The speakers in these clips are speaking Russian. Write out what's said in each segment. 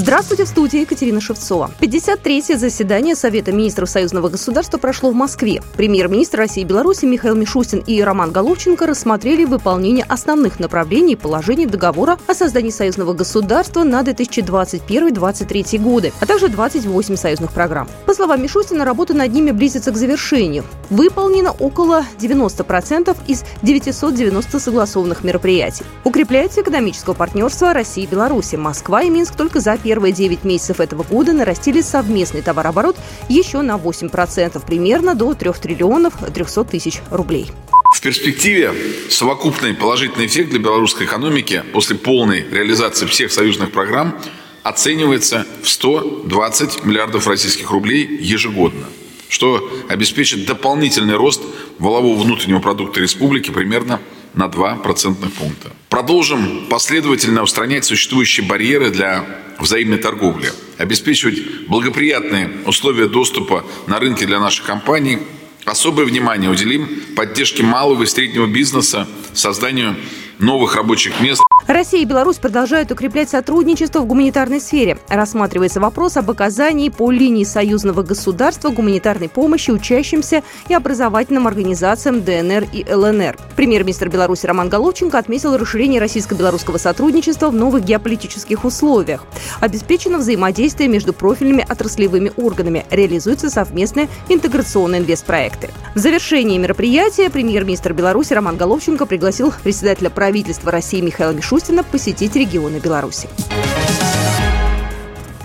Здравствуйте, в студии Екатерина Шевцова. 53-е заседание Совета министров Союзного государства прошло в Москве. Премьер-министр России и Беларуси Михаил Мишустин и Роман Головченко рассмотрели выполнение основных направлений и положений договора о создании Союзного государства на 2021-2023 годы, а также 28 союзных программ. По словам Мишустина, работа над ними близится к завершению. Выполнено около 90% из 990 согласованных мероприятий. Укрепляется экономическое партнерство России и Беларуси. Москва и Минск только за первые 9 месяцев этого года нарастили совместный товарооборот еще на 8%, примерно до 3 триллионов 300 тысяч рублей. В перспективе совокупный положительный эффект для белорусской экономики после полной реализации всех союзных программ оценивается в 120 миллиардов российских рублей ежегодно, что обеспечит дополнительный рост валового внутреннего продукта республики примерно на 2 процентных пункта. Продолжим последовательно устранять существующие барьеры для взаимной торговли, обеспечивать благоприятные условия доступа на рынке для наших компаний, особое внимание уделим поддержке малого и среднего бизнеса, созданию новых рабочих мест. Россия и Беларусь продолжают укреплять сотрудничество в гуманитарной сфере. Рассматривается вопрос об оказании по линии союзного государства гуманитарной помощи учащимся и образовательным организациям ДНР и ЛНР. Премьер-министр Беларуси Роман Головченко отметил расширение российско-белорусского сотрудничества в новых геополитических условиях. Обеспечено взаимодействие между профильными отраслевыми органами. Реализуются совместные интеграционные инвестпроекты. В завершении мероприятия премьер-министр Беларуси Роман Головченко пригласил председателя правительства России Михаила Мишустина Мишустина посетить регионы Беларуси.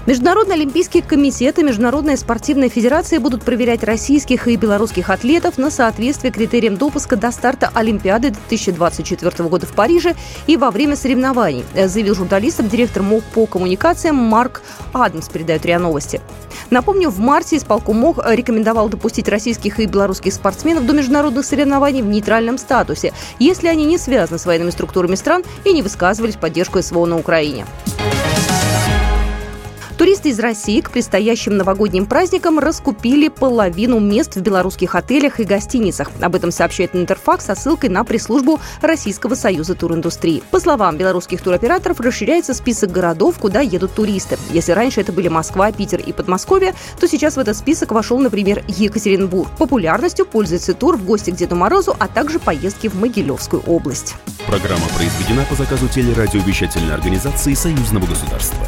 Международный олимпийский комитет и Международная спортивная федерация будут проверять российских и белорусских атлетов на соответствие критериям допуска до старта Олимпиады 2024 года в Париже и во время соревнований, заявил журналистам директор МОК по коммуникациям Марк Адамс, передает РИА Новости. Напомню, в марте исполком МОК рекомендовал допустить российских и белорусских спортсменов до международных соревнований в нейтральном статусе, если они не связаны с военными структурами стран и не высказывались в поддержку СВО на Украине. Туристы из России к предстоящим новогодним праздникам раскупили половину мест в белорусских отелях и гостиницах. Об этом сообщает Интерфакс со ссылкой на пресс-службу Российского союза туриндустрии. По словам белорусских туроператоров, расширяется список городов, куда едут туристы. Если раньше это были Москва, Питер и Подмосковье, то сейчас в этот список вошел, например, Екатеринбург. Популярностью пользуется тур в гости к Деду Морозу, а также поездки в Могилевскую область. Программа произведена по заказу телерадиовещательной организации Союзного государства.